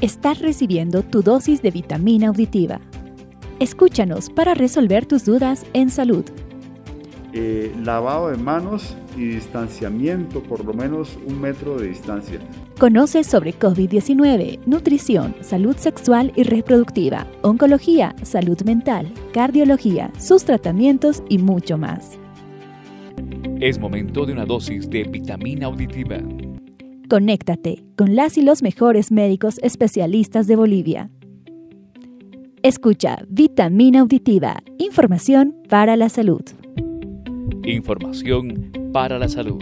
Estás recibiendo tu dosis de vitamina auditiva. Escúchanos para resolver tus dudas en salud. Eh, lavado de manos y distanciamiento, por lo menos un metro de distancia. Conoce sobre COVID-19, nutrición, salud sexual y reproductiva, oncología, salud mental, cardiología, sus tratamientos y mucho más. Es momento de una dosis de vitamina auditiva. Conéctate con las y los mejores médicos especialistas de Bolivia. Escucha Vitamina Auditiva, información para la salud. Información para la salud.